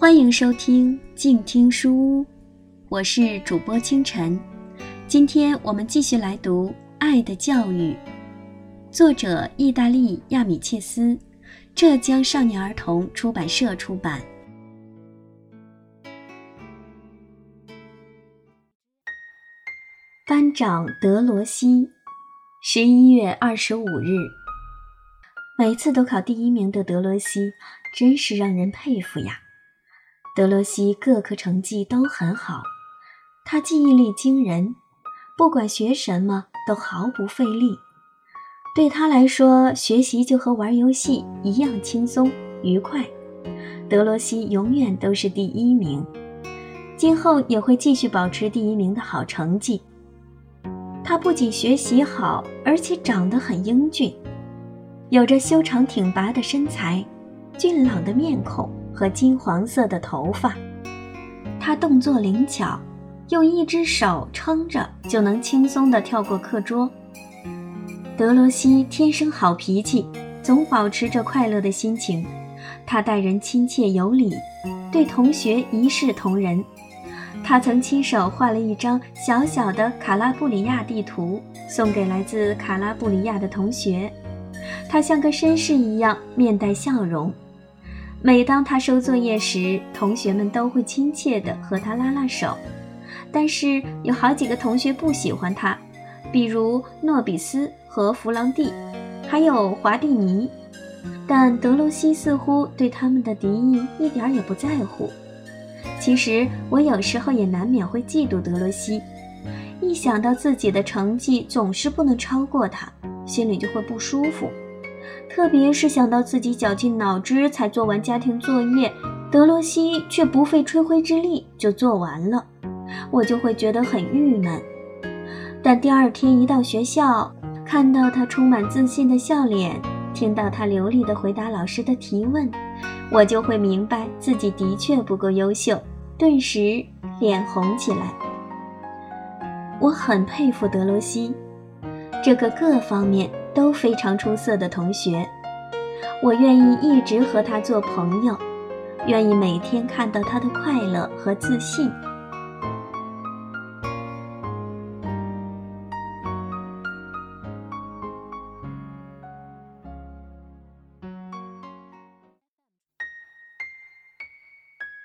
欢迎收听静听书屋，我是主播清晨。今天我们继续来读《爱的教育》，作者意大利亚米切斯，浙江少年儿童出版社出版。班长德罗西，十一月二十五日。每次都考第一名的德罗西，真是让人佩服呀。德罗西各科成绩都很好，他记忆力惊人，不管学什么都毫不费力。对他来说，学习就和玩游戏一样轻松愉快。德罗西永远都是第一名，今后也会继续保持第一名的好成绩。他不仅学习好，而且长得很英俊，有着修长挺拔的身材，俊朗的面孔。和金黄色的头发，他动作灵巧，用一只手撑着就能轻松地跳过课桌。德罗西天生好脾气，总保持着快乐的心情。他待人亲切有礼，对同学一视同仁。他曾亲手画了一张小小的卡拉布里亚地图，送给来自卡拉布里亚的同学。他像个绅士一样，面带笑容。每当他收作业时，同学们都会亲切地和他拉拉手。但是有好几个同学不喜欢他，比如诺比斯和弗朗蒂，还有华蒂尼。但德罗西似乎对他们的敌意一点也不在乎。其实我有时候也难免会嫉妒德罗西，一想到自己的成绩总是不能超过他，心里就会不舒服。特别是想到自己绞尽脑汁才做完家庭作业，德罗西却不费吹灰之力就做完了，我就会觉得很郁闷。但第二天一到学校，看到他充满自信的笑脸，听到他流利地回答老师的提问，我就会明白自己的确不够优秀，顿时脸红起来。我很佩服德罗西，这个各方面。都非常出色的同学，我愿意一直和他做朋友，愿意每天看到他的快乐和自信。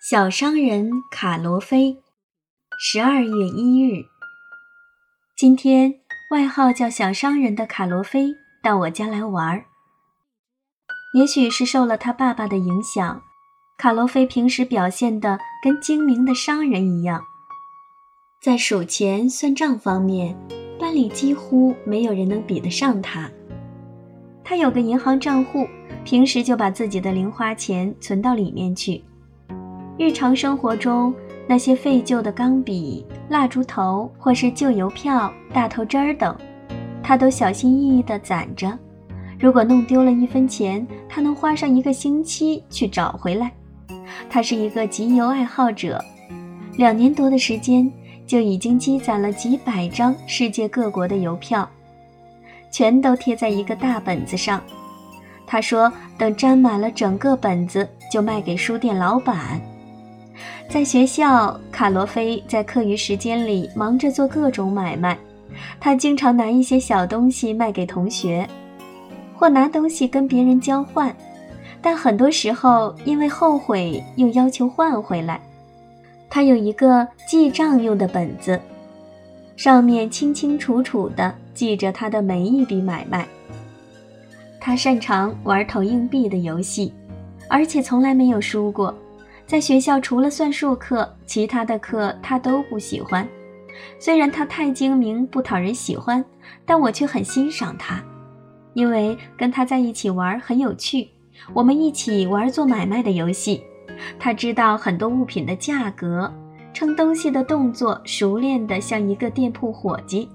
小商人卡罗菲，十二月一日，今天。外号叫小商人的卡罗菲到我家来玩儿。也许是受了他爸爸的影响，卡罗菲平时表现得跟精明的商人一样，在数钱算账方面，班里几乎没有人能比得上他。他有个银行账户，平时就把自己的零花钱存到里面去。日常生活中，那些废旧的钢笔、蜡烛头，或是旧邮票、大头针儿等，他都小心翼翼地攒着。如果弄丢了一分钱，他能花上一个星期去找回来。他是一个集邮爱好者，两年多的时间就已经积攒了几百张世界各国的邮票，全都贴在一个大本子上。他说：“等沾满了整个本子，就卖给书店老板。”在学校，卡罗菲在课余时间里忙着做各种买卖。他经常拿一些小东西卖给同学，或拿东西跟别人交换，但很多时候因为后悔又要求换回来。他有一个记账用的本子，上面清清楚楚地记着他的每一笔买卖。他擅长玩投硬币的游戏，而且从来没有输过。在学校，除了算术课，其他的课他都不喜欢。虽然他太精明，不讨人喜欢，但我却很欣赏他，因为跟他在一起玩很有趣。我们一起玩做买卖的游戏，他知道很多物品的价格，称东西的动作熟练的像一个店铺伙计。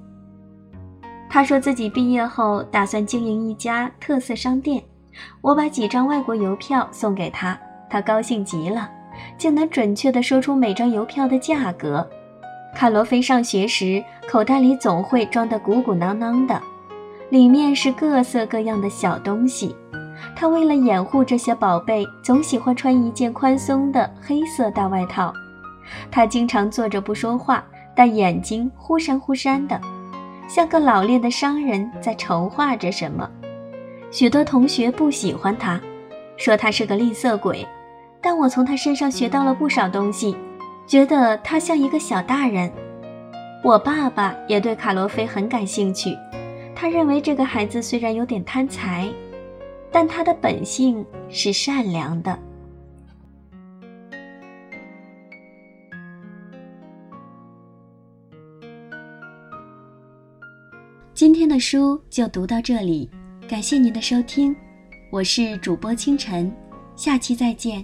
他说自己毕业后打算经营一家特色商店。我把几张外国邮票送给他，他高兴极了。竟能准确地说出每张邮票的价格。卡罗菲上学时，口袋里总会装得鼓鼓囊囊的，里面是各色各样的小东西。他为了掩护这些宝贝，总喜欢穿一件宽松的黑色大外套。他经常坐着不说话，但眼睛忽闪忽闪的，像个老练的商人在筹划着什么。许多同学不喜欢他，说他是个吝啬鬼，但我从他身上学到了不少东西，觉得他像一个小大人。我爸爸也对卡罗菲很感兴趣，他认为这个孩子虽然有点贪财，但他的本性是善良的。今天的书就读到这里，感谢您的收听，我是主播清晨，下期再见。